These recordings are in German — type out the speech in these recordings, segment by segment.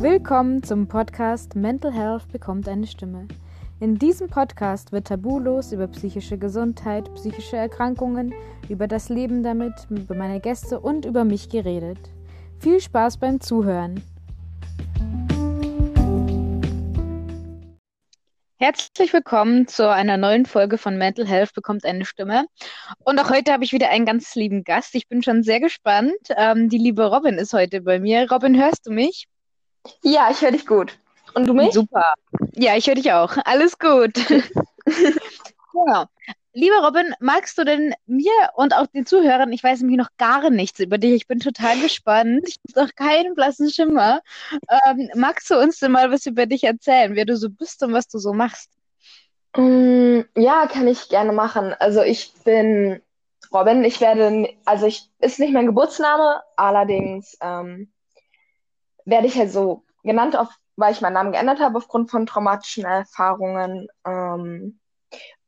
Willkommen zum Podcast Mental Health bekommt eine Stimme. In diesem Podcast wird tabulos über psychische Gesundheit, psychische Erkrankungen, über das Leben damit, über meine Gäste und über mich geredet. Viel Spaß beim Zuhören. Herzlich willkommen zu einer neuen Folge von Mental Health bekommt eine Stimme. Und auch heute habe ich wieder einen ganz lieben Gast. Ich bin schon sehr gespannt. Ähm, die liebe Robin ist heute bei mir. Robin, hörst du mich? Ja, ich höre dich gut. Und du mich? Super. Ja, ich höre dich auch. Alles gut. genau. Lieber Robin, magst du denn mir und auch den Zuhörern, ich weiß nämlich noch gar nichts über dich, ich bin total gespannt, ich habe noch keinen blassen Schimmer. Ähm, magst du uns denn mal was über dich erzählen, wer du so bist und was du so machst? Mm, ja, kann ich gerne machen. Also ich bin Robin, ich werde, also ich ist nicht mein Geburtsname, allerdings ähm, werde ich halt so genannt, auf, weil ich meinen Namen geändert habe aufgrund von traumatischen Erfahrungen. Ähm,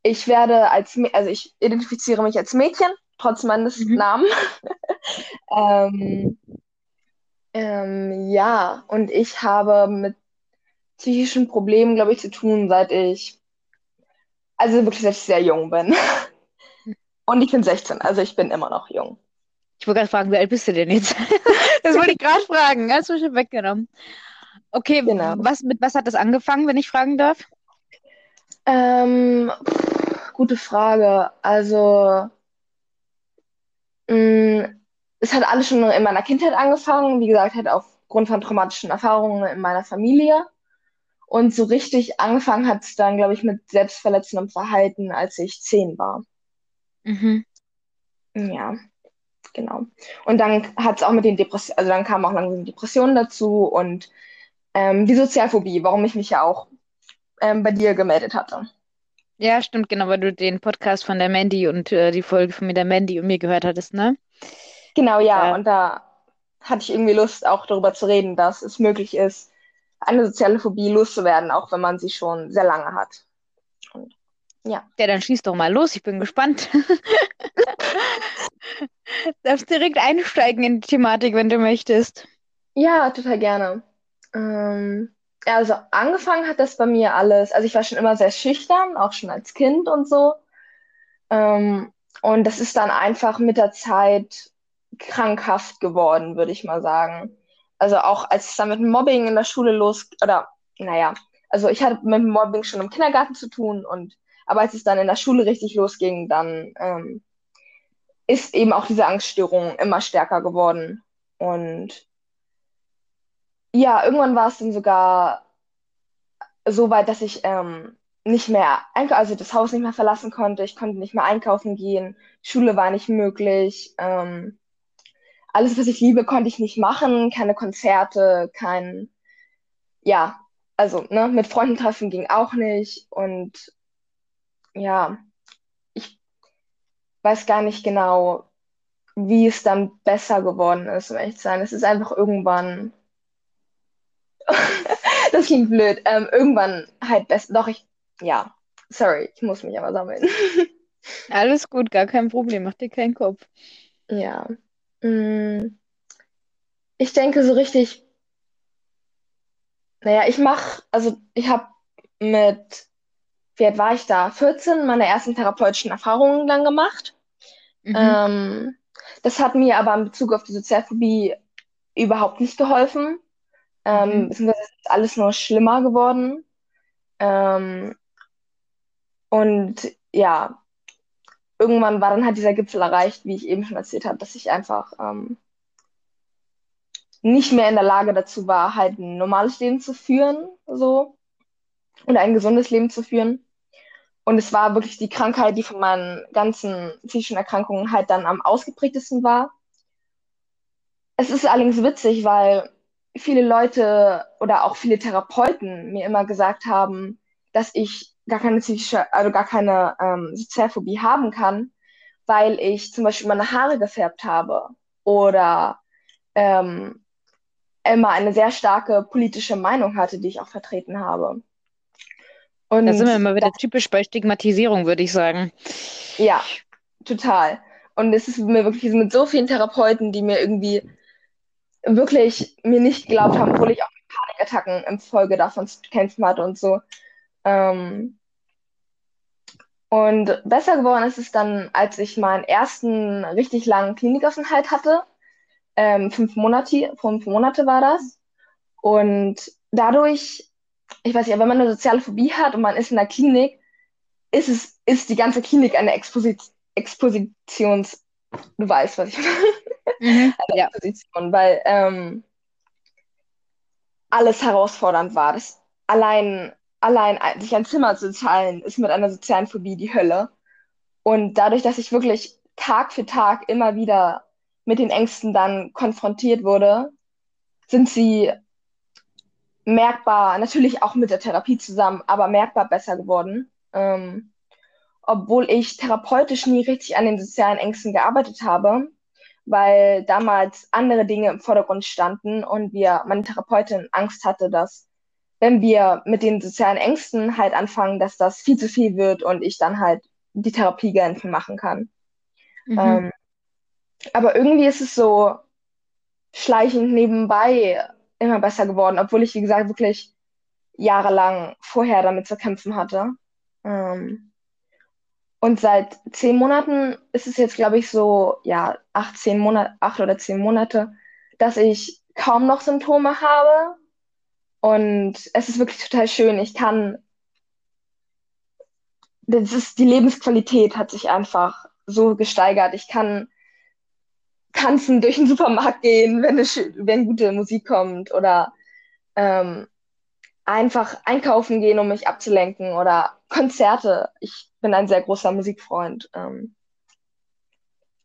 ich werde als, also ich identifiziere mich als Mädchen, trotz meines mhm. Namens. ähm, ähm, ja, und ich habe mit psychischen Problemen, glaube ich, zu tun, seit ich, also wirklich seit ich sehr jung bin. und ich bin 16, also ich bin immer noch jung. Ich wollte gerade fragen, wie alt bist du denn jetzt? das wollte ich gerade fragen. Hast du schon weggenommen. Okay, genau. was, mit was hat das angefangen, wenn ich fragen darf? Ähm, pff, gute Frage. Also, mh, mm, es hat alles schon in meiner Kindheit angefangen. Wie gesagt, halt aufgrund von traumatischen Erfahrungen in meiner Familie. Und so richtig angefangen hat es dann, glaube ich, mit selbstverletzendem Verhalten, als ich zehn war. Mhm. Ja genau. Und dann hat es auch mit den Depressionen, also dann kamen auch langsam Depressionen dazu und ähm, die Sozialphobie, warum ich mich ja auch ähm, bei dir gemeldet hatte. Ja, stimmt, genau, weil du den Podcast von der Mandy und äh, die Folge von mir der Mandy und mir gehört hattest, ne? Genau, ja, ja, und da hatte ich irgendwie Lust, auch darüber zu reden, dass es möglich ist, eine soziale Phobie loszuwerden, auch wenn man sie schon sehr lange hat. Und, ja. Ja, dann schieß doch mal los, ich bin gespannt. Darfst direkt einsteigen in die Thematik, wenn du möchtest. Ja, total gerne. Ähm, also angefangen hat das bei mir alles, also ich war schon immer sehr schüchtern, auch schon als Kind und so. Ähm, und das ist dann einfach mit der Zeit krankhaft geworden, würde ich mal sagen. Also auch als es dann mit Mobbing in der Schule los, oder naja, also ich hatte mit Mobbing schon im Kindergarten zu tun und aber als es dann in der Schule richtig losging, dann ähm, ist eben auch diese Angststörung immer stärker geworden. Und ja, irgendwann war es dann sogar so weit, dass ich ähm, nicht mehr, also das Haus nicht mehr verlassen konnte. Ich konnte nicht mehr einkaufen gehen. Schule war nicht möglich. Ähm, alles, was ich liebe, konnte ich nicht machen. Keine Konzerte, kein, ja, also ne, mit Freunden treffen ging auch nicht. Und ja, weiß gar nicht genau, wie es dann besser geworden ist, um ehrlich zu sein. Es ist einfach irgendwann. das klingt blöd. Ähm, irgendwann halt besser. Doch, ich. Ja, sorry, ich muss mich aber sammeln. Alles gut, gar kein Problem. Mach dir keinen Kopf. Ja. Mm. Ich denke so richtig. Naja, ich mach, also ich habe mit wie alt war ich da? 14, meine ersten therapeutischen Erfahrungen dann gemacht. Mhm. Ähm, das hat mir aber in Bezug auf die Sozialphobie überhaupt nicht geholfen. Ähm, mhm. Es ist alles nur schlimmer geworden. Ähm, und ja, irgendwann war dann halt dieser Gipfel erreicht, wie ich eben schon erzählt habe, dass ich einfach ähm, nicht mehr in der Lage dazu war, halt ein normales Leben zu führen, so. Oder ein gesundes Leben zu führen. Und es war wirklich die Krankheit, die von meinen ganzen psychischen Erkrankungen halt dann am ausgeprägtesten war. Es ist allerdings witzig, weil viele Leute oder auch viele Therapeuten mir immer gesagt haben, dass ich gar keine psychische, also gar keine ähm, Sozialphobie haben kann, weil ich zum Beispiel meine Haare gefärbt habe oder ähm, immer eine sehr starke politische Meinung hatte, die ich auch vertreten habe. Und da sind wir immer wieder typisch bei Stigmatisierung, würde ich sagen. Ja, total. Und es ist mir wirklich mit so vielen Therapeuten, die mir irgendwie wirklich mir nicht geglaubt haben, obwohl ich auch mit Panikattacken im Folge davon zu kämpfen hatte und so. Ähm, und besser geworden ist es dann, als ich meinen ersten richtig langen Klinikaufenthalt hatte. Ähm, fünf Monate, fünf Monate war das. Und dadurch, ich weiß nicht, wenn man eine soziale Phobie hat und man ist in der Klinik, ist es, ist die ganze Klinik eine Exposit Expositions, du weißt, was ich meine. Mhm, eine ja. Exposition, weil ähm, alles herausfordernd war. Das allein, allein sich ein Zimmer zu zahlen, ist mit einer sozialen Phobie die Hölle. Und dadurch, dass ich wirklich Tag für Tag immer wieder mit den Ängsten dann konfrontiert wurde, sind sie merkbar, natürlich auch mit der Therapie zusammen, aber merkbar besser geworden. Ähm, obwohl ich therapeutisch nie richtig an den sozialen Ängsten gearbeitet habe, weil damals andere Dinge im Vordergrund standen und wir, meine Therapeutin Angst hatte, dass wenn wir mit den sozialen Ängsten halt anfangen, dass das viel zu viel wird und ich dann halt die Therapie gerne machen kann. Mhm. Ähm, aber irgendwie ist es so schleichend nebenbei immer besser geworden, obwohl ich, wie gesagt, wirklich jahrelang vorher damit zu kämpfen hatte. Ähm, und seit zehn Monaten ist es jetzt, glaube ich, so, ja, acht, zehn Monate, acht oder zehn Monate, dass ich kaum noch Symptome habe. Und es ist wirklich total schön. Ich kann, das ist, die Lebensqualität hat sich einfach so gesteigert. Ich kann tanzen durch den Supermarkt gehen, wenn, eine, wenn gute Musik kommt oder ähm, einfach einkaufen gehen, um mich abzulenken oder Konzerte. Ich bin ein sehr großer Musikfreund. Ähm,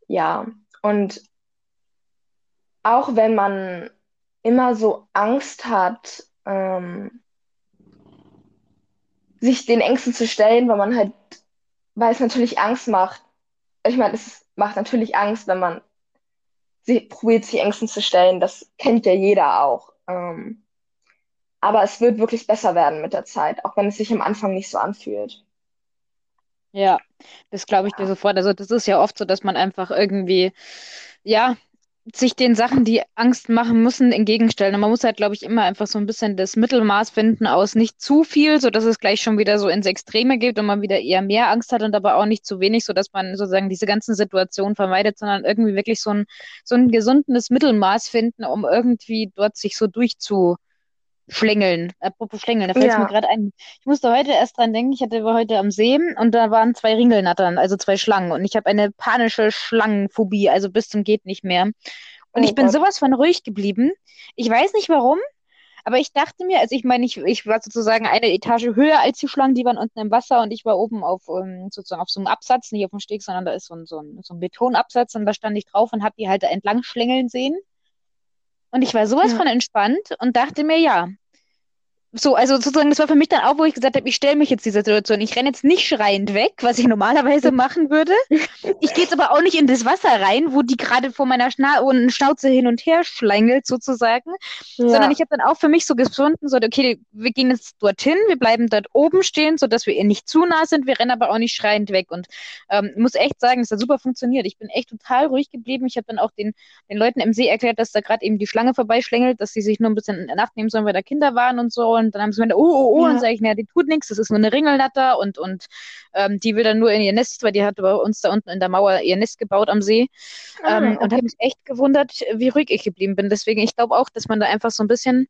ja, und auch wenn man immer so Angst hat, ähm, sich den Ängsten zu stellen, weil man halt, weil es natürlich Angst macht. Ich meine, es macht natürlich Angst, wenn man sie probiert, sich Ängsten zu stellen. Das kennt ja jeder auch. Ähm, aber es wird wirklich besser werden mit der Zeit, auch wenn es sich am Anfang nicht so anfühlt. Ja, das glaube ich dir sofort. Also das ist ja oft so, dass man einfach irgendwie, ja, sich den Sachen, die Angst machen müssen, entgegenstellen. Und man muss halt, glaube ich, immer einfach so ein bisschen das Mittelmaß finden aus nicht zu viel, sodass es gleich schon wieder so ins Extreme geht und man wieder eher mehr Angst hat und aber auch nicht zu wenig, sodass man sozusagen diese ganzen Situationen vermeidet, sondern irgendwie wirklich so ein, so ein gesundes Mittelmaß finden, um irgendwie dort sich so durchzu, Schlängeln. Apropos Schlängeln, da fällt ja. mir gerade ein. Ich musste heute erst dran denken, ich hatte heute am See und da waren zwei Ringelnattern, also zwei Schlangen. Und ich habe eine panische Schlangenphobie, also bis zum geht nicht mehr. Und oh ich bin Gott. sowas von ruhig geblieben. Ich weiß nicht warum, aber ich dachte mir, also ich meine, ich, ich war sozusagen eine Etage höher als die Schlangen, die waren unten im Wasser und ich war oben auf um, ähm, sozusagen auf so einem Absatz, nicht auf dem Steg, sondern da ist so ein, so ein, so ein Betonabsatz und da stand ich drauf und habe die halt entlang schlängeln sehen. Und ich war sowas ja. von entspannt und dachte mir, ja, so, also sozusagen, das war für mich dann auch, wo ich gesagt habe, ich stelle mich jetzt dieser Situation. Ich renne jetzt nicht schreiend weg, was ich normalerweise machen würde. Ich gehe jetzt aber auch nicht in das Wasser rein, wo die gerade vor meiner Schna Schnauze hin und her schlängelt, sozusagen. Ja. Sondern ich habe dann auch für mich so gefunden, so, okay, wir gehen jetzt dorthin, wir bleiben dort oben stehen, sodass wir ihr nicht zu nah sind, wir rennen aber auch nicht schreiend weg. Und ähm, muss echt sagen, es hat super funktioniert. Ich bin echt total ruhig geblieben. Ich habe dann auch den, den Leuten im See erklärt, dass da gerade eben die Schlange vorbeischlängelt, dass sie sich nur ein bisschen in Nacht nehmen sollen, weil da Kinder waren und so. Und dann haben sie mir, oh, oh, oh, ja. und sage ich, naja, die tut nichts, das ist nur eine Ringelnatter und, und ähm, die will dann nur in ihr Nest, weil die hat bei uns da unten in der Mauer ihr Nest gebaut am See. Ah, ähm, okay. Und habe mich echt gewundert, wie ruhig ich geblieben bin. Deswegen, ich glaube auch, dass man da einfach so ein bisschen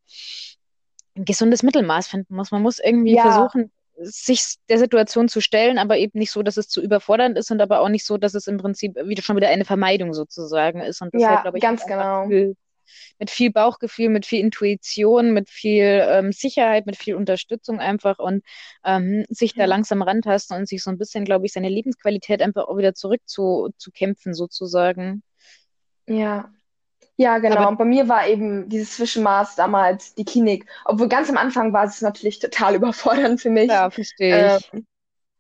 ein gesundes Mittelmaß finden muss. Man muss irgendwie ja. versuchen, sich der Situation zu stellen, aber eben nicht so, dass es zu überfordernd ist und aber auch nicht so, dass es im Prinzip wieder schon wieder eine Vermeidung sozusagen ist. Und das ja, halt, ich, ganz genau. Viel, mit viel Bauchgefühl, mit viel Intuition, mit viel ähm, Sicherheit, mit viel Unterstützung einfach und ähm, sich da langsam rantasten und sich so ein bisschen, glaube ich, seine Lebensqualität einfach auch wieder zurückzukämpfen, sozusagen. Ja. Ja, genau. Aber und bei mir war eben dieses Zwischenmaß damals die Klinik. Obwohl ganz am Anfang war es natürlich total überfordernd für mich. Ja, verstehe ich. Ähm,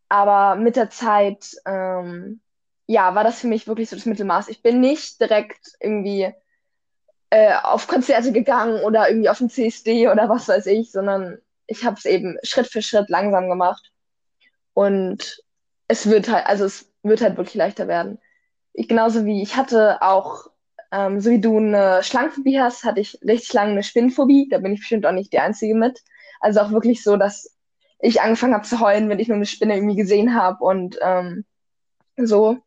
aber mit der Zeit, ähm, ja, war das für mich wirklich so das Mittelmaß. Ich bin nicht direkt irgendwie äh, auf Konzerte gegangen oder irgendwie auf den CSD oder was weiß ich, sondern ich habe es eben Schritt für Schritt langsam gemacht. Und es wird halt, also es wird halt wirklich leichter werden. Ich, genauso wie ich hatte auch ähm, so wie du eine Schlangenphobie hast, hatte ich richtig lange eine Spinnenphobie. Da bin ich bestimmt auch nicht die Einzige mit. Also auch wirklich so, dass ich angefangen habe zu heulen, wenn ich nur eine Spinne irgendwie gesehen habe und ähm, so.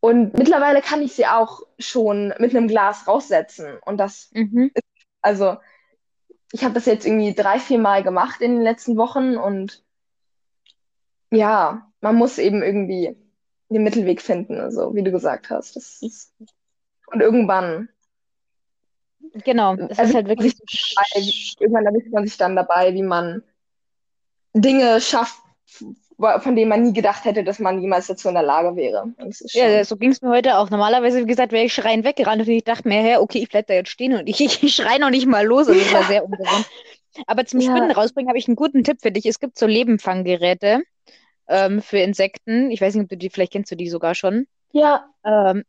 Und mittlerweile kann ich sie auch schon mit einem Glas raussetzen. Und das Mhm. ist, also, ich habe das jetzt irgendwie drei, vier Mal gemacht in den letzten Wochen und ja, man muss eben irgendwie den Mittelweg finden, also wie du gesagt hast. Das ist, und irgendwann, Genau, es also ist halt wirklich so. irgendwann erwischt man sich dann dabei, wie man Dinge schafft, von denen man nie gedacht hätte, dass man jemals dazu in der Lage wäre. Ja, so ging es mir heute auch. Normalerweise, wie gesagt, wäre ich schreiend weggerannt und ich dachte mir, hä, okay, ich bleib da jetzt stehen und ich, ich schreie noch nicht mal los. Also das war sehr ungewohnt. Aber zum Ja. Spinnen rausbringen habe ich einen guten Tipp für dich. Es gibt so Lebenfanggeräte ähm, für Insekten. Ich weiß nicht, ob du die, vielleicht kennst du die sogar schon. ja, Ähm,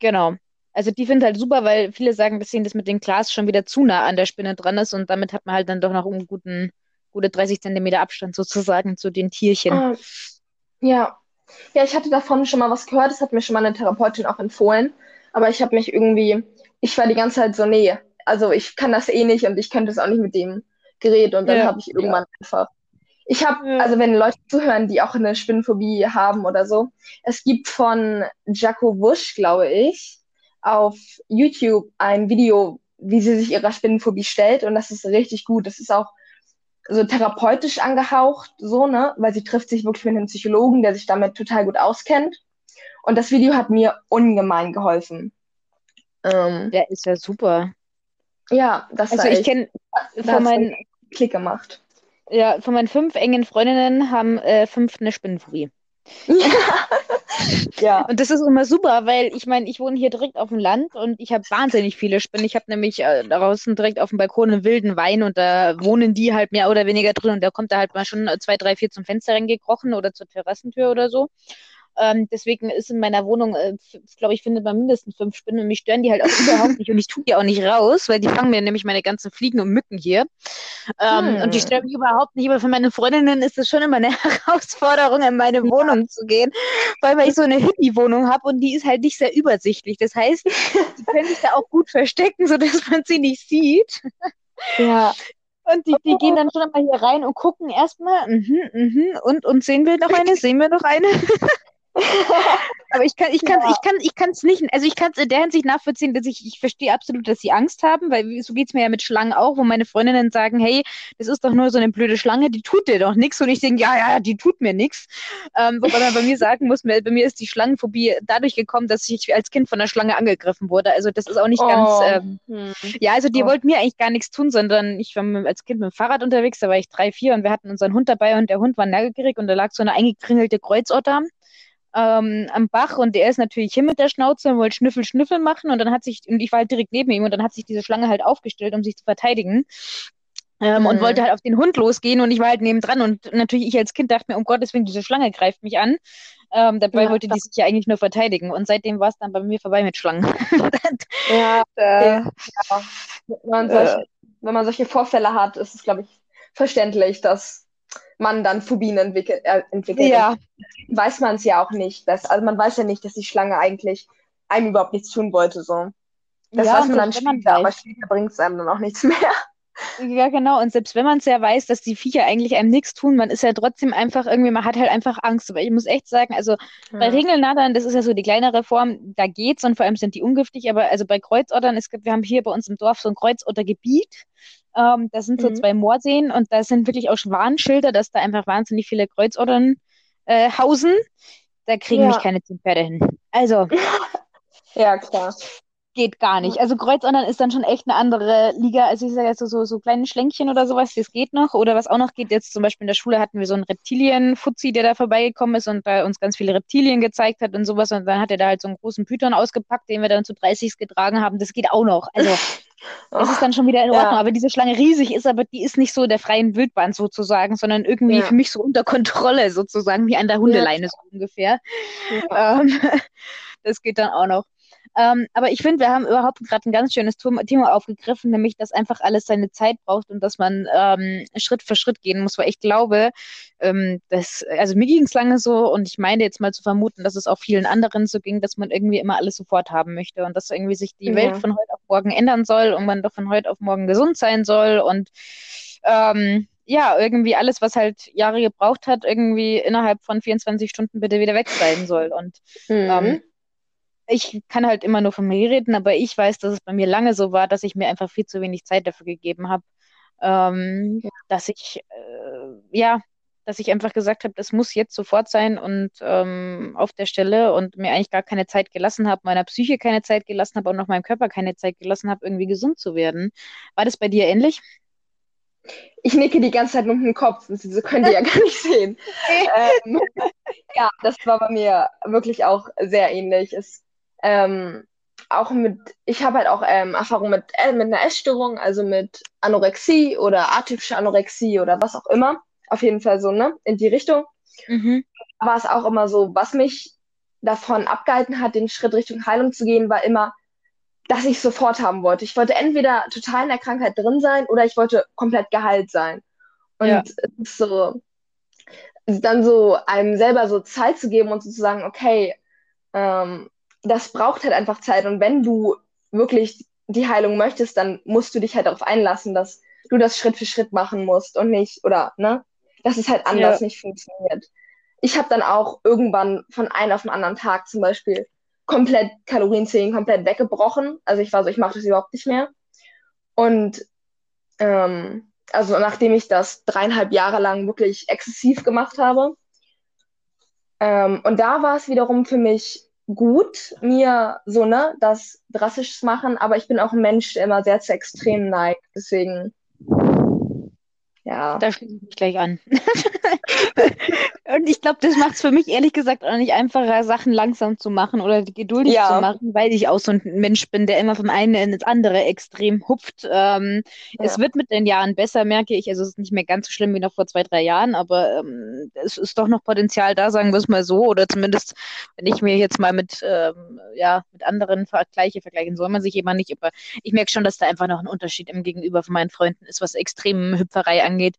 genau. Also die finde halt super, weil viele sagen, dass ihnen das mit dem Glas schon wieder zu nah an der Spinne dran ist und damit hat man halt dann doch noch einen guten, gute 30 Zentimeter Abstand sozusagen zu den Tierchen. Ah, ja. Ja, ich hatte davon schon mal was gehört, das hat mir schon mal eine Therapeutin auch empfohlen, aber ich habe mich irgendwie, ich war die ganze Zeit so, nee, also ich kann das eh nicht und ich könnte es auch nicht mit dem Gerät und dann Ja. habe ich irgendwann einfach, ich habe, Ja. also wenn Leute zuhören, die auch eine Spinnenphobie haben oder so, es gibt von Jaco Wusch, glaube ich, auf YouTube ein Video, wie sie sich ihrer Spinnenphobie stellt und das ist richtig gut, das ist auch so therapeutisch angehaucht, so, ne? Weil sie trifft sich wirklich mit einem Psychologen, der sich damit total gut auskennt. Und das Video hat mir ungemein geholfen. Ähm, Der ist ja super. ja, das Also war ich kenne von meinen, Klick gemacht. ja, von meinen fünf engen Freundinnen haben äh, fünf eine Spinnenphobie. Ja. Und das ist immer super, weil ich meine, ich wohne hier direkt auf dem Land und ich habe wahnsinnig viele Spinnen. Ich habe nämlich äh, draußen direkt auf dem Balkon einen wilden Wein und da wohnen die halt mehr oder weniger drin und da kommt da halt mal schon zwei, drei, vier zum Fenster reingekrochen oder zur Terrassentür oder so. Ähm, deswegen ist in meiner Wohnung, äh, glaube ich, findet man mindestens fünf Spinnen und mich stören die halt auch überhaupt nicht und ich tue die auch nicht raus, weil die fangen mir nämlich meine ganzen Fliegen und Mücken hier. Ähm, Hm. Und die stören mich überhaupt nicht, aber für meine Freundinnen ist es schon immer eine Herausforderung, in meine Wohnung zu gehen, weil, weil ich so eine Hippie-Wohnung habe und die ist halt nicht sehr übersichtlich. Das heißt, die können sich da auch gut verstecken, sodass man sie nicht sieht. Ja. Und die, die gehen dann schon immer hier rein und gucken erstmal, mhm, mhm, und, und sehen wir noch eine, sehen wir noch eine? Aber ich kann, ich kann, Ja. ich kann, ich kann es nicht, also ich kann es in der Hinsicht nachvollziehen, dass ich, ich verstehe absolut, dass sie Angst haben, weil so geht es mir ja mit Schlangen auch, wo meine Freundinnen sagen, hey, das ist doch nur so eine blöde Schlange, die tut dir doch nichts. Und ich denke, ja, ja, die tut mir nichts. Ähm, wobei man bei mir sagen muss, bei mir ist die Schlangenphobie dadurch gekommen, dass ich als Kind von einer Schlange angegriffen wurde. Also das ist auch nicht ganz, Oh. ähm, Hm. ja, also die Oh. wollten mir eigentlich gar nichts tun, sondern ich war mit, als Kind mit dem Fahrrad unterwegs, da war ich drei, vier und wir hatten unseren Hund dabei und der Hund war neugierig und da lag so eine eingekringelte Kreuzotter ähm, am Bach und der ist natürlich hin mit der Schnauze und wollte Schnüffel, Schnüffel machen und dann hat sich, und ich war halt direkt neben ihm und dann hat sich diese Schlange halt aufgestellt, um sich zu verteidigen. Ähm, und Mhm. wollte halt auf den Hund losgehen und ich war halt nebendran und natürlich ich als Kind dachte mir, um Gottes Willen, diese Schlange greift mich an. Ähm, dabei Ja. wollte die sich ja eigentlich nur verteidigen und seitdem war es dann bei mir vorbei mit Schlangen. Ja, Da- wenn man solche, wenn man solche Vorfälle hat, ist es, glaube ich, verständlich, dass man dann Phobien entwickelt, äh, entwickelt. ja, weiß man es ja auch nicht. Dass, also man weiß ja nicht, dass die Schlange eigentlich einem überhaupt nichts tun wollte. So. Das Ja, weiß man dann wenn man später, aber später bringt es einem dann auch nichts mehr. Ja, genau. Und selbst wenn man es ja weiß, dass die Viecher eigentlich einem nichts tun, man ist ja trotzdem einfach irgendwie, man hat halt einfach Angst. Aber ich muss echt sagen, also bei Ringelnattern, das ist ja so die kleinere Form, da geht's und vor allem sind die ungiftig. Aber also bei Kreuzottern, es gibt, wir haben hier bei uns im Dorf so ein Kreuzottergebiet. Ähm, da sind so Mhm. zwei Moorseen und da sind wirklich auch Warnschilder, dass da einfach wahnsinnig viele Kreuzottern äh, hausen. Da kriegen Ja. mich keine zehn Pferde hin. Also Ja, klar. geht gar nicht. Also Kreuzandern ist dann schon echt eine andere Liga. Also ich sage jetzt so, so, so kleine Schlänkchen oder sowas, das geht noch. Oder was auch noch geht, jetzt zum Beispiel in der Schule hatten wir so einen Reptilien-Fuzzi, der da vorbeigekommen ist und da uns ganz viele Reptilien gezeigt hat und sowas. Und dann hat er da halt so einen großen Python ausgepackt, den wir dann zu 30 getragen haben. Das geht auch noch. Also das ist dann schon wieder in Ja. Ordnung. Aber diese Schlange riesig ist, aber die ist nicht so der freien Wildbahn sozusagen, sondern irgendwie Ja. für mich so unter Kontrolle sozusagen, wie an der Hundeleine so ungefähr. Ja. Ähm, das geht dann auch noch. Ähm, aber ich finde, wir haben überhaupt gerade ein ganz schönes Thema aufgegriffen, nämlich, dass einfach alles seine Zeit braucht und dass man ähm, Schritt für Schritt gehen muss, weil ich glaube, ähm, dass, also mir ging es lange so und ich meine jetzt mal zu vermuten, dass es auch vielen anderen so ging, dass man irgendwie immer alles sofort haben möchte und dass irgendwie sich die ja. Welt von heute morgen ändern soll und man doch von heute auf morgen gesund sein soll und ähm, ja, irgendwie alles, was halt Jahre gebraucht hat, irgendwie innerhalb von 24 Stunden bitte wieder weg sein soll. Und mhm. ähm, ich kann halt immer nur von mir reden, aber ich weiß, dass es bei mir lange so war, dass ich mir einfach viel zu wenig Zeit dafür gegeben habe. Ähm, ja. Dass ich, äh, ja, dass ich einfach gesagt habe, das muss jetzt sofort sein und ähm, auf der Stelle und mir eigentlich gar keine Zeit gelassen habe, meiner Psyche keine Zeit gelassen habe und auch meinem Körper keine Zeit gelassen habe, irgendwie gesund zu werden. War das bei dir ähnlich? Ich nicke die ganze Zeit nur mit dem Kopf, das könnt ihr ja gar nicht sehen. ähm, ja, das war bei mir wirklich auch sehr ähnlich. Es, ähm, auch mit, ich habe halt auch ähm, Erfahrung mit, äh, mit einer Essstörung, also mit Anorexie oder atypische Anorexie oder was auch immer. Auf jeden Fall so, ne? In die Richtung. Mhm. War es auch immer so, was mich davon abgehalten hat, den Schritt Richtung Heilung zu gehen, war immer, dass ich sofort haben wollte. Ich wollte entweder total in der Krankheit drin sein oder ich wollte komplett geheilt sein. Und ja. so, dann so einem selber so Zeit zu geben und so zu sagen, okay, ähm, das braucht halt einfach Zeit. Und wenn du wirklich die Heilung möchtest, dann musst du dich halt darauf einlassen, dass du das Schritt für Schritt machen musst und nicht, oder, ne? Dass es halt anders ja. nicht funktioniert. Ich habe dann auch irgendwann von einem auf den anderen Tag zum Beispiel komplett Kalorienzählen komplett weggebrochen. Also ich war so, ich mache das überhaupt nicht mehr. Und ähm, also nachdem ich das dreieinhalb Jahre lang wirklich exzessiv gemacht habe. Ähm, und da war es wiederum für mich gut, mir so, ne, das drastisch zu machen, aber ich bin auch ein Mensch, der immer sehr zu extrem neigt. Deswegen ja. Da schließe ich mich gleich an. und ich glaube, das macht es für mich ehrlich gesagt auch nicht einfacher, Sachen langsam zu machen oder geduldig ja. zu machen, weil ich auch so ein Mensch bin, der immer vom einen ins andere extrem hupft. Ähm, ja. Es wird mit den Jahren besser, merke ich. Also es ist nicht mehr ganz so schlimm wie noch vor zwei, drei Jahren, aber ähm, es ist doch noch Potenzial da, sagen wir es mal so. Oder zumindest, wenn ich mir jetzt mal mit, ähm, ja, mit anderen Vergleiche vergleichen, soll man sich immer nicht. Aber ich merke schon, dass da einfach noch ein Unterschied im Gegenüber von meinen Freunden ist, was extrem Hüpferei angeht angeht.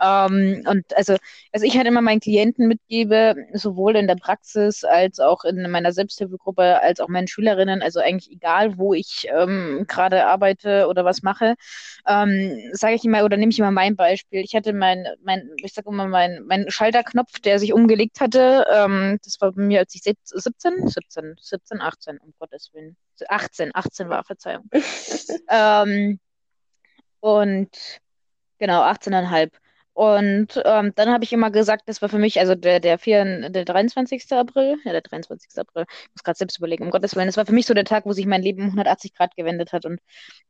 Ähm, und also, also ich halt immer meinen Klienten mitgebe, sowohl in der Praxis als auch in meiner Selbsthilfegruppe, als auch meinen Schülerinnen, also eigentlich egal, wo ich ähm, gerade arbeite oder was mache, ähm, sage ich immer oder nehme ich immer mein Beispiel. Ich hatte mein, mein ich sage immer, mein, mein Schalterknopf, der sich umgelegt hatte, ähm, das war bei mir, als ich 17, 17, 17, 18, um Gottes Willen. 18, 18 war, Verzeihung. ähm, und Genau, 18,5. Und ähm, dann habe ich immer gesagt, das war für mich, also der, der, 4, der 23. April, ja, der 23. April, ich muss gerade selbst überlegen, um Gottes Willen, das war für mich so der Tag, wo sich mein Leben um 180 Grad gewendet hat. Und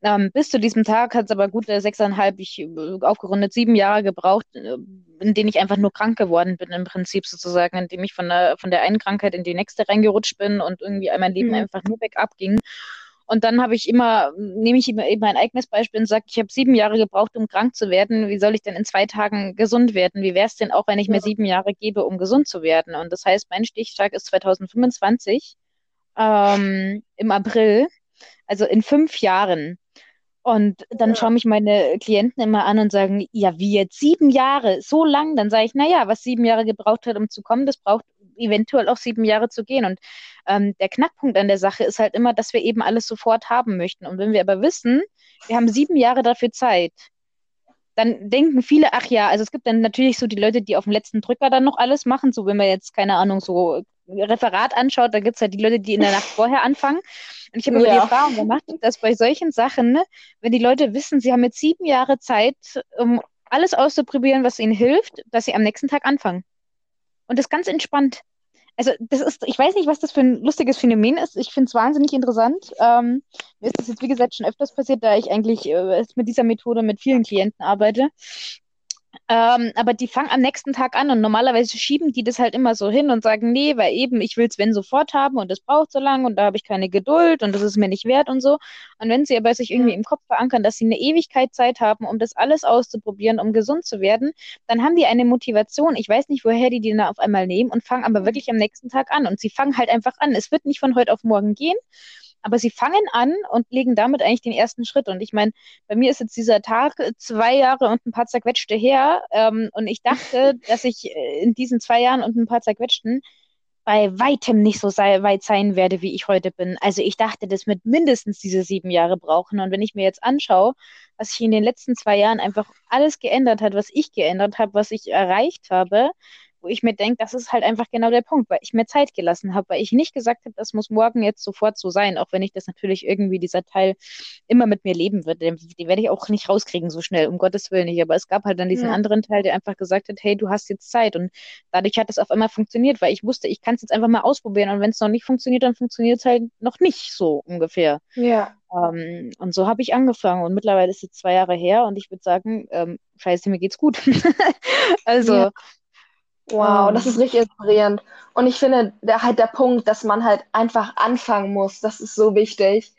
ähm, bis zu diesem Tag hat es aber gute sechseinhalb, ich äh, aufgerundet sieben Jahre gebraucht, äh, in denen ich einfach nur krank geworden bin, im Prinzip sozusagen, in dem ich von der, von der einen Krankheit in die nächste reingerutscht bin und irgendwie mein Leben mhm. einfach nur bergab ging. Und dann habe ich immer, nehme ich immer eben ein eigenes Beispiel und sage, ich habe sieben Jahre gebraucht, um krank zu werden. Wie soll ich denn in zwei Tagen gesund werden? Wie wäre es denn auch, wenn ich mir sieben Jahre gebe, um gesund zu werden? Und das heißt, mein Stichtag ist 2025 ähm, im April, also in fünf Jahren. Und dann ja. schauen mich meine Klienten immer an und sagen, ja, wie jetzt sieben Jahre, so lang? Dann sage ich, naja, was sieben Jahre gebraucht hat, um zu kommen, das braucht eventuell auch sieben Jahre zu gehen. Und ähm, der Knackpunkt an der Sache ist halt immer, dass wir eben alles sofort haben möchten. Und wenn wir aber wissen, wir haben sieben Jahre dafür Zeit, dann denken viele, ach ja, also es gibt dann natürlich so die Leute, die auf dem letzten Drücker dann noch alles machen, so wenn man jetzt, keine Ahnung, so Referat anschaut, da gibt es halt die Leute, die in der Nacht vorher anfangen. Und ich habe immer ja. die Erfahrung gemacht, dass bei solchen Sachen, ne, wenn die Leute wissen, sie haben jetzt sieben Jahre Zeit, um alles auszuprobieren, was ihnen hilft, dass sie am nächsten Tag anfangen. Und das ganz entspannt. Also, das ist, ich weiß nicht, was das für ein lustiges Phänomen ist. Ich finde es wahnsinnig interessant. Ähm, mir ist das jetzt, wie gesagt, schon öfters passiert, da ich eigentlich äh, mit dieser Methode mit vielen Klienten arbeite. Ähm, aber die fangen am nächsten Tag an und normalerweise schieben die das halt immer so hin und sagen, nee, weil eben, ich will es wenn sofort haben und es braucht so lange und da habe ich keine Geduld und das ist mir nicht wert und so. Und wenn sie aber sich irgendwie im Kopf verankern, dass sie eine Ewigkeit Zeit haben, um das alles auszuprobieren, um gesund zu werden, dann haben die eine Motivation. Ich weiß nicht, woher die die dann auf einmal nehmen und fangen aber wirklich am nächsten Tag an. Und sie fangen halt einfach an. Es wird nicht von heute auf morgen gehen. Aber sie fangen an und legen damit eigentlich den ersten Schritt. Und ich meine, bei mir ist jetzt dieser Tag zwei Jahre und ein paar zerquetschte her. Ähm, und ich dachte, dass ich äh, in diesen zwei Jahren und ein paar zerquetschten bei weitem nicht so sei, weit sein werde, wie ich heute bin. Also ich dachte, das wird mindestens diese sieben Jahre brauchen. Und wenn ich mir jetzt anschaue, was sich in den letzten zwei Jahren einfach alles geändert hat, was ich geändert habe, was ich erreicht habe, wo ich mir denke, das ist halt einfach genau der Punkt, weil ich mir Zeit gelassen habe, weil ich nicht gesagt habe, das muss morgen jetzt sofort so sein, auch wenn ich das natürlich irgendwie dieser Teil immer mit mir leben wird. Den, den werde ich auch nicht rauskriegen so schnell, um Gottes Willen nicht. Aber es gab halt dann diesen ja. anderen Teil, der einfach gesagt hat, hey, du hast jetzt Zeit. Und dadurch hat es auf einmal funktioniert, weil ich wusste, ich kann es jetzt einfach mal ausprobieren. Und wenn es noch nicht funktioniert, dann funktioniert es halt noch nicht so ungefähr. Ja. Ähm, und so habe ich angefangen. Und mittlerweile ist es zwei Jahre her und ich würde sagen, ähm, scheiße, mir geht's gut. also ja. Wow, das ist richtig inspirierend. Und ich finde, der, halt der Punkt, dass man halt einfach anfangen muss, das ist so wichtig.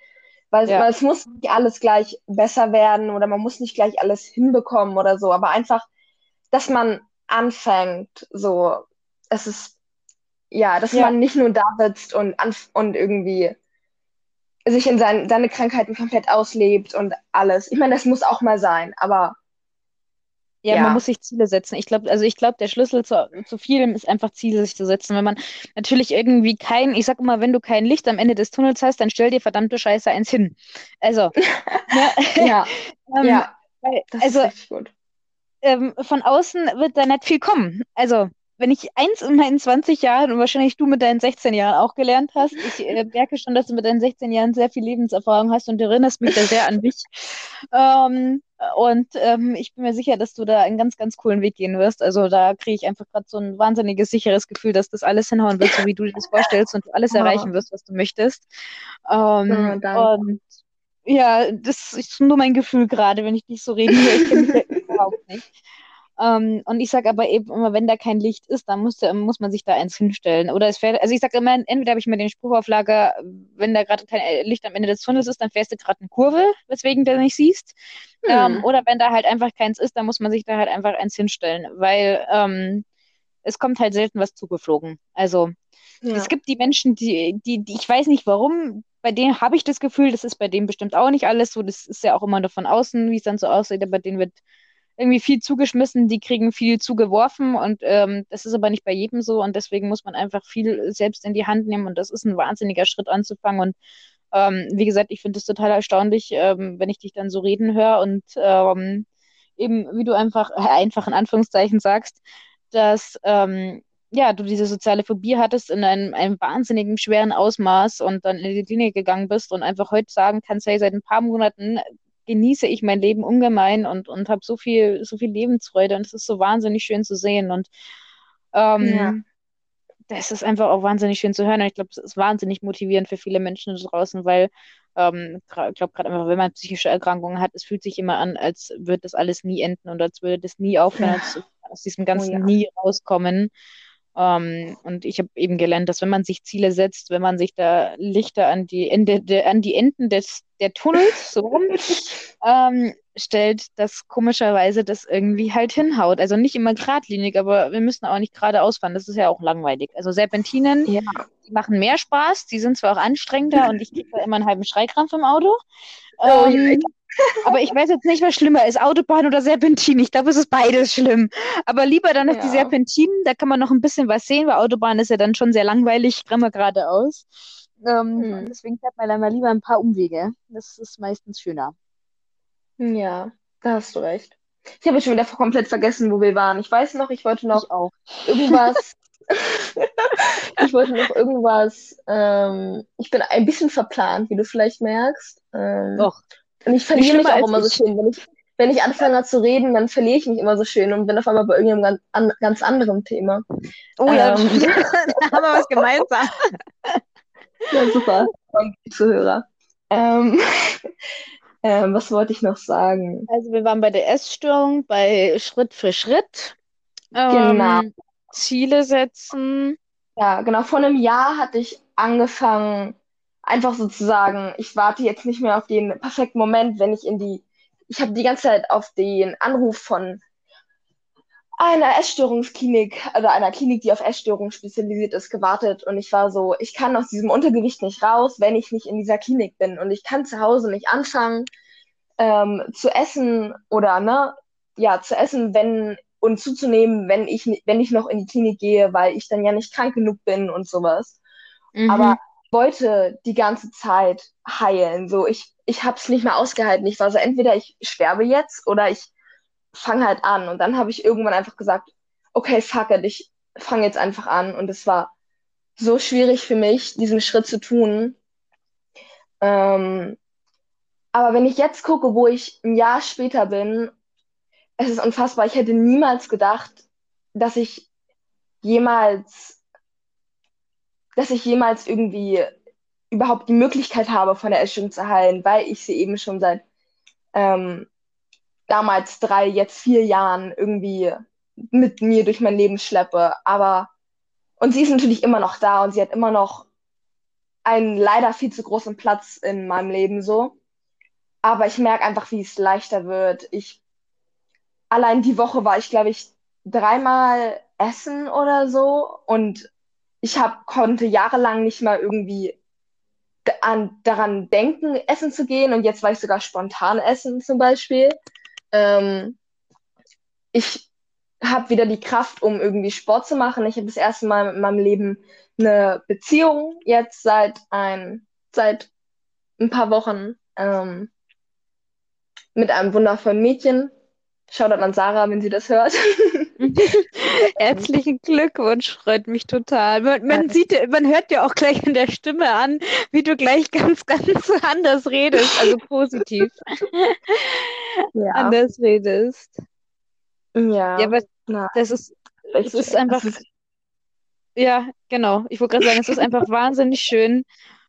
Weil, ja. weil es muss nicht alles gleich besser werden oder man muss nicht gleich alles hinbekommen oder so, aber einfach, dass man anfängt, so, es ist, ja, dass ja. man nicht nur da sitzt und, und irgendwie sich in sein, seine Krankheiten komplett auslebt und alles. Ich meine, das muss auch mal sein, aber ja, ja, man muss sich Ziele setzen. Ich glaube, also ich glaube, der Schlüssel zu, zu vielem ist einfach Ziele sich zu setzen. Wenn man natürlich irgendwie kein, ich sag immer, wenn du kein Licht am Ende des Tunnels hast, dann stell dir verdammte Scheiße eins hin. Also, ne? ja, ähm, ja, das also, ist gut. Ähm, von außen wird da nicht viel kommen. Also, wenn ich eins in meinen 20 Jahren und wahrscheinlich du mit deinen 16 Jahren auch gelernt hast, ich äh, merke schon, dass du mit deinen 16 Jahren sehr viel Lebenserfahrung hast und erinnerst mich da sehr an mich. Ähm, und ähm, ich bin mir sicher, dass du da einen ganz, ganz coolen Weg gehen wirst. Also da kriege ich einfach gerade so ein wahnsinniges, sicheres Gefühl, dass das alles hinhauen wird, so wie du dir das vorstellst und du alles oh. erreichen wirst, was du möchtest. Ähm, oh, und ja, das ist nur mein Gefühl gerade, wenn ich dich so rede. Ich kenne mich ja überhaupt nicht. Ähm, und ich sage aber eben immer, wenn da kein Licht ist, dann muss, muss man sich da eins hinstellen. Oder es fährt, also ich sage immer, entweder habe ich mir den Spruch auf Lager, wenn da gerade kein äh, Licht am Ende des Tunnels ist, dann fährst du gerade eine Kurve, weswegen du nicht siehst. Hm. Ähm, oder wenn da halt einfach keins ist, dann muss man sich da halt einfach eins hinstellen, weil ähm, es kommt halt selten was zugeflogen. Also ja. es gibt die Menschen, die, die, die, ich weiß nicht warum, bei denen habe ich das Gefühl, das ist bei denen bestimmt auch nicht alles so. Das ist ja auch immer nur von außen, wie es dann so aussieht, aber denen wird irgendwie viel zugeschmissen, die kriegen viel zugeworfen und ähm, das ist aber nicht bei jedem so und deswegen muss man einfach viel selbst in die Hand nehmen und das ist ein wahnsinniger Schritt anzufangen und ähm, wie gesagt, ich finde es total erstaunlich, ähm, wenn ich dich dann so reden höre und ähm, eben, wie du einfach, äh, einfach in Anführungszeichen sagst, dass ähm, ja, du diese soziale Phobie hattest in einem, einem wahnsinnigen schweren Ausmaß und dann in die Klinik gegangen bist und einfach heute sagen kannst, hey, seit ein paar Monaten genieße ich mein Leben ungemein und, und habe so viel, so viel Lebensfreude und es ist so wahnsinnig schön zu sehen. Und ähm, ja. das ist einfach auch wahnsinnig schön zu hören. Und ich glaube, es ist wahnsinnig motivierend für viele Menschen draußen, weil ähm, ich glaube gerade einfach, wenn man psychische Erkrankungen hat, es fühlt sich immer an, als würde das alles nie enden und als würde das nie aufhören, ja. als aus diesem ganzen oh, ja. nie rauskommen. Ähm, und ich habe eben gelernt, dass wenn man sich Ziele setzt, wenn man sich da Lichter an die Ende, de, an die Enden des, der Tunnels so rum ähm, stellt, dass komischerweise das irgendwie halt hinhaut. Also nicht immer geradlinig, aber wir müssen auch nicht geradeaus fahren. Das ist ja auch langweilig. Also Serpentinen, ja. die machen mehr Spaß, die sind zwar auch anstrengender und ich kriege da immer einen halben Schreikrampf im Auto. Oh, ähm, aber ich weiß jetzt nicht, was schlimmer ist, Autobahn oder Serpentin. Ich glaube, es ist beides schlimm. Aber lieber dann auf ja. die Serpentinen, da kann man noch ein bisschen was sehen, weil Autobahn ist ja dann schon sehr langweilig, immer geradeaus. Ähm, hm. Deswegen fährt man dann mal lieber ein paar Umwege. Das ist meistens schöner. Ja, da hast du recht. Ich habe schon wieder komplett vergessen, wo wir waren. Ich weiß noch, ich wollte noch ich irgendwas. ich wollte noch irgendwas. Ähm, ich bin ein bisschen verplant, wie du vielleicht merkst. Ähm, Doch. Und ich verliere mich auch immer so schön. Wenn ich, wenn ich anfange zu reden, dann verliere ich mich immer so schön und bin auf einmal bei irgendeinem ganz, an, ganz anderen Thema. Oh ja, ähm, da haben wir was gemeinsam. ja, super. Zuhörer. Ähm, ähm, was wollte ich noch sagen? Also wir waren bei der Essstörung, bei Schritt für Schritt. Genau. Ähm, Ziele setzen. Ja, genau. Vor einem Jahr hatte ich angefangen, einfach sozusagen, ich warte jetzt nicht mehr auf den perfekten Moment, wenn ich in die, ich habe die ganze Zeit auf den Anruf von einer Essstörungsklinik, also einer Klinik, die auf Essstörungen spezialisiert ist, gewartet. Und ich war so, ich kann aus diesem Untergewicht nicht raus, wenn ich nicht in dieser Klinik bin. Und ich kann zu Hause nicht anfangen ähm, zu essen oder ne, ja, zu essen, wenn und zuzunehmen, wenn ich, wenn ich noch in die Klinik gehe, weil ich dann ja nicht krank genug bin und sowas. Mhm. Aber wollte die ganze Zeit heilen. So, ich, ich habe es nicht mehr ausgehalten. Ich war so, entweder ich sterbe jetzt oder ich fange halt an. Und dann habe ich irgendwann einfach gesagt, okay, fuck it, ich fange jetzt einfach an. Und es war so schwierig für mich, diesen Schritt zu tun. Ähm, aber wenn ich jetzt gucke, wo ich ein Jahr später bin, es ist unfassbar. Ich hätte niemals gedacht, dass ich jemals, dass ich jemals irgendwie überhaupt die Möglichkeit habe, von der Essstörung zu heilen, weil ich sie eben schon seit ähm, damals drei, jetzt vier Jahren irgendwie mit mir durch mein Leben schleppe. Aber, und sie ist natürlich immer noch da und sie hat immer noch einen leider viel zu großen Platz in meinem Leben so. Aber ich merke einfach, wie es leichter wird. Ich, allein die Woche war ich, glaube ich, dreimal essen oder so und ich hab, konnte jahrelang nicht mal irgendwie an, daran denken, essen zu gehen und jetzt war ich sogar spontan essen zum Beispiel. Ähm, ich habe wieder die Kraft, um irgendwie Sport zu machen. Ich habe das erste Mal in meinem Leben eine Beziehung jetzt seit ein, seit ein paar Wochen. Ähm, mit einem wundervollen Mädchen. Shoutout an Sarah, wenn sie das hört. Herzlichen Glückwunsch, freut mich total. Man, man, sieht, man hört ja auch gleich in der Stimme an, wie du gleich ganz, ganz anders redest, also positiv ja. anders redest. Ja, ja aber Na, das ist, es ist einfach, ist... ja, genau. Ich wollte gerade sagen, es ist einfach wahnsinnig schön,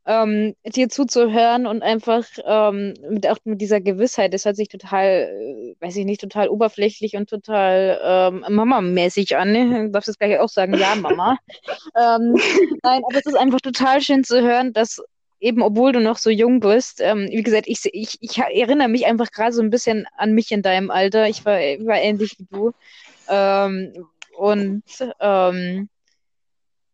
ähm, dir zuzuhören und einfach ähm, mit, auch mit dieser Gewissheit, das hört sich total, äh, weiß ich nicht, total oberflächlich und total ähm, Mama-mäßig an. Ne? Du darfst es gleich auch sagen, ja, Mama. ähm, nein, aber es ist einfach total schön zu hören, dass eben, obwohl du noch so jung bist, ähm, wie gesagt, ich, ich, ich erinnere mich einfach gerade so ein bisschen an mich in deinem Alter. Ich war, ich war ähnlich wie du. Ähm, und ähm,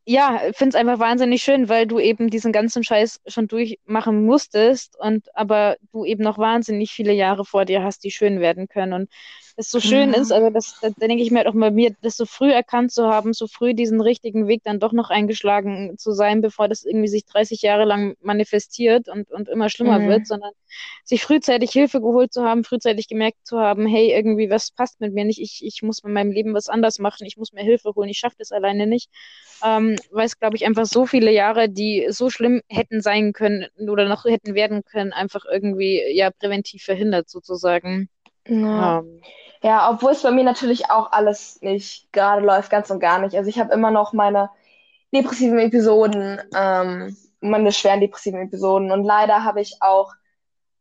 ja, finde es einfach wahnsinnig schön, weil du eben diesen ganzen Scheiß schon durchmachen musstest und aber du eben noch wahnsinnig viele Jahre vor dir hast, die schön werden können. Und es so schön ja. ist, also das, da, da denke ich mir halt auch bei mir, das so früh erkannt zu haben, so früh diesen richtigen Weg dann doch noch eingeschlagen zu sein, bevor das irgendwie sich 30 Jahre lang manifestiert und, und immer schlimmer mhm. wird, sondern sich frühzeitig Hilfe geholt zu haben, frühzeitig gemerkt zu haben, hey, irgendwie was passt mit mir nicht, ich, ich muss mit meinem Leben was anders machen, ich muss mir Hilfe holen, ich schaffe das alleine nicht. Ähm, weil es, glaube ich, einfach so viele Jahre, die so schlimm hätten sein können oder noch hätten werden können, einfach irgendwie ja präventiv verhindert sozusagen. Ja. Ähm. ja, obwohl es bei mir natürlich auch alles nicht gerade läuft, ganz und gar nicht. Also ich habe immer noch meine depressiven Episoden, ähm, meine schweren depressiven Episoden und leider habe ich auch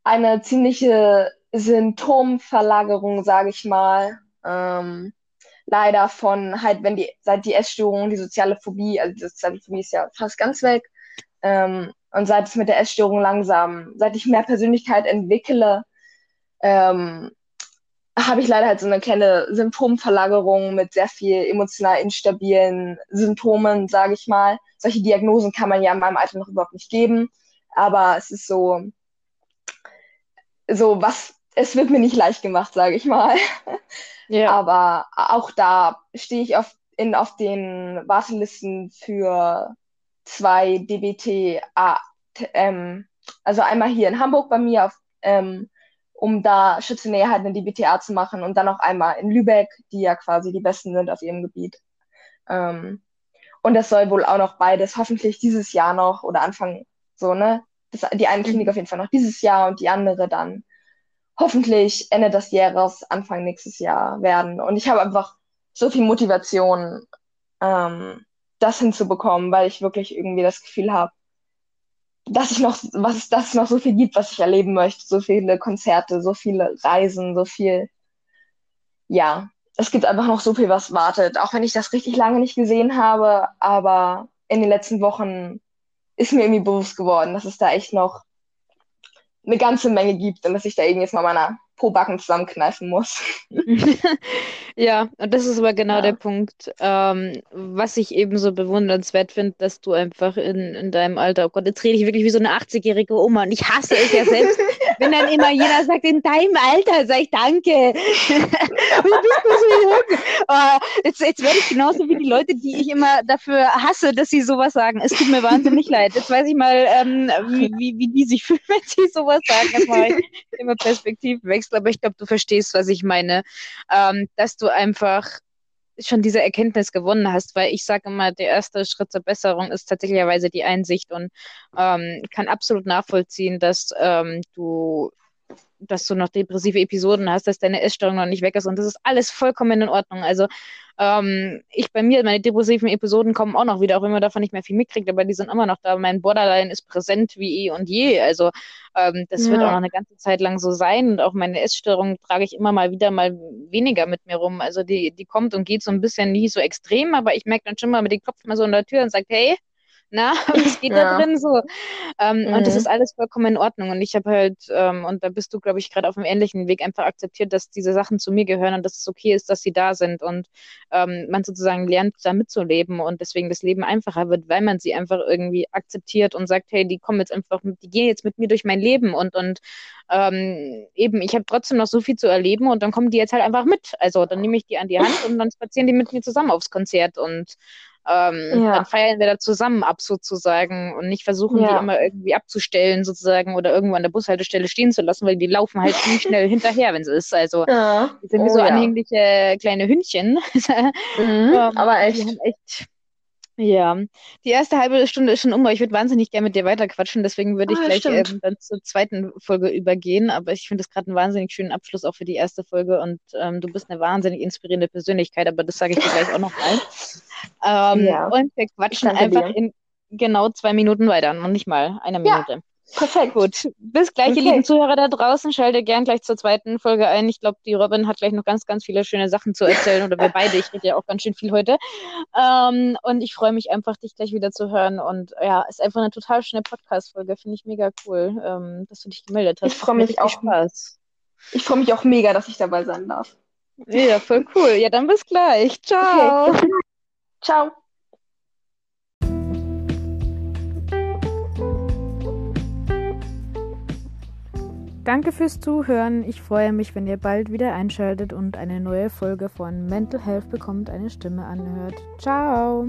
eine ziemliche Symptomverlagerung, sage ich mal. Ähm, leider von halt, wenn die, seit die Essstörung, die soziale Phobie, also die soziale Phobie ist ja fast ganz weg. Ähm, und seit es mit der Essstörung langsam, seit ich mehr Persönlichkeit entwickle, ähm, habe ich leider halt so eine kleine Symptomverlagerung mit sehr viel emotional instabilen Symptomen, sage ich mal. Solche Diagnosen kann man ja in meinem Alter noch überhaupt nicht geben. Aber es ist so, so was, es wird mir nicht leicht gemacht, sage ich mal. Ja. Aber auch da stehe ich auf, in, auf den Wartelisten für zwei DBT, ähm, also einmal hier in Hamburg bei mir auf ähm, um da Schützenähe halt eine DBTA zu machen und dann noch einmal in Lübeck, die ja quasi die Besten sind auf ihrem Gebiet. Ähm, und das soll wohl auch noch beides, hoffentlich dieses Jahr noch oder Anfang so, ne? Das, die eine Klinik mhm. auf jeden Fall noch dieses Jahr und die andere dann hoffentlich Ende des Jahres, Anfang nächstes Jahr werden. Und ich habe einfach so viel Motivation, ähm, das hinzubekommen, weil ich wirklich irgendwie das Gefühl habe, dass ich noch, was dass es noch so viel gibt, was ich erleben möchte. So viele Konzerte, so viele Reisen, so viel. Ja, es gibt einfach noch so viel, was wartet. Auch wenn ich das richtig lange nicht gesehen habe, aber in den letzten Wochen ist mir irgendwie bewusst geworden, dass es da echt noch eine ganze Menge gibt und dass ich da eben jetzt mal meiner Pobacken zusammenkneifen muss. ja, und das ist aber genau ja. der Punkt, ähm, was ich eben so bewundernswert finde, dass du einfach in, in deinem Alter, oh Gott, jetzt rede ich wirklich wie so eine 80-jährige Oma und ich hasse es ja selbst, wenn dann immer jeder sagt, in deinem Alter, sag ich danke. wie bist du so jung? Oh, jetzt, jetzt werde ich genauso wie die Leute, die ich immer dafür hasse, dass sie sowas sagen. Es tut mir wahnsinnig leid. Jetzt weiß ich mal, ähm, wie, wie, wie die sich fühlen, wenn sie sowas sagen. Jetzt mache ich immer Perspektivwechsel, aber ich glaube, du verstehst, was ich meine. Ähm, dass du einfach schon diese Erkenntnis gewonnen hast, weil ich sage immer, der erste Schritt zur Besserung ist tatsächlicherweise die Einsicht und ähm, kann absolut nachvollziehen, dass ähm, du dass du noch depressive Episoden hast, dass deine Essstörung noch nicht weg ist und das ist alles vollkommen in Ordnung. Also ähm, ich bei mir, meine depressiven Episoden kommen auch noch wieder, auch wenn man davon nicht mehr viel mitkriegt, aber die sind immer noch da. Mein Borderline ist präsent wie eh und je. Also ähm, das ja. wird auch noch eine ganze Zeit lang so sein und auch meine Essstörung trage ich immer mal wieder mal weniger mit mir rum. Also die, die kommt und geht so ein bisschen nie so extrem, aber ich merke dann schon mal mit dem Kopf mal so in der Tür und sagt, hey, na, was geht ja. da drin so? Ähm, mhm. Und das mhm. ist alles vollkommen in Ordnung. Und ich habe halt, ähm, und da bist du, glaube ich, gerade auf einem ähnlichen Weg einfach akzeptiert, dass diese Sachen zu mir gehören und dass es okay ist, dass sie da sind und ähm, man sozusagen lernt, da mitzuleben und deswegen das Leben einfacher wird, weil man sie einfach irgendwie akzeptiert und sagt, hey, die kommen jetzt einfach, die gehen jetzt mit mir durch mein Leben und, und ähm, eben, ich habe trotzdem noch so viel zu erleben und dann kommen die jetzt halt einfach mit. Also dann nehme ich die an die Hand und dann spazieren die mit mir zusammen aufs Konzert und ähm, ja. Dann feiern wir da zusammen ab sozusagen und nicht versuchen, ja. die immer irgendwie abzustellen sozusagen oder irgendwo an der Bushaltestelle stehen zu lassen, weil die laufen halt ziemlich schnell hinterher, wenn es ist. Also ja. die sind wie oh, so anhängliche kleine Hündchen. mhm, ähm, aber echt. Die haben echt ja, die erste halbe Stunde ist schon um, aber ich würde wahnsinnig gerne mit dir weiterquatschen, deswegen würde ich ah, gleich ähm, dann zur zweiten Folge übergehen. Aber ich finde es gerade einen wahnsinnig schönen Abschluss auch für die erste Folge und ähm, du bist eine wahnsinnig inspirierende Persönlichkeit, aber das sage ich dir gleich auch noch mal. Ähm, ja. Und wir quatschen einfach dir. in genau zwei Minuten weiter, noch nicht mal eine Minute. Ja. Perfekt. Gut. Bis gleich, okay. ihr lieben Zuhörer da draußen. Schalte gern gleich zur zweiten Folge ein. Ich glaube, die Robin hat gleich noch ganz, ganz viele schöne Sachen zu erzählen. Oder wir beide. Ich rede ja auch ganz schön viel heute. Ähm, und ich freue mich einfach, dich gleich wieder zu hören. Und ja, ist einfach eine total schöne Podcast-Folge. Finde ich mega cool, ähm, dass du dich gemeldet hast. Ich freue mich auch. Spaß. Ich freue mich auch mega, dass ich dabei sein darf. Ja, voll cool. Ja, dann bis gleich. Ciao. Okay. Ciao. Danke fürs Zuhören. Ich freue mich, wenn ihr bald wieder einschaltet und eine neue Folge von Mental Health bekommt eine Stimme anhört. Ciao!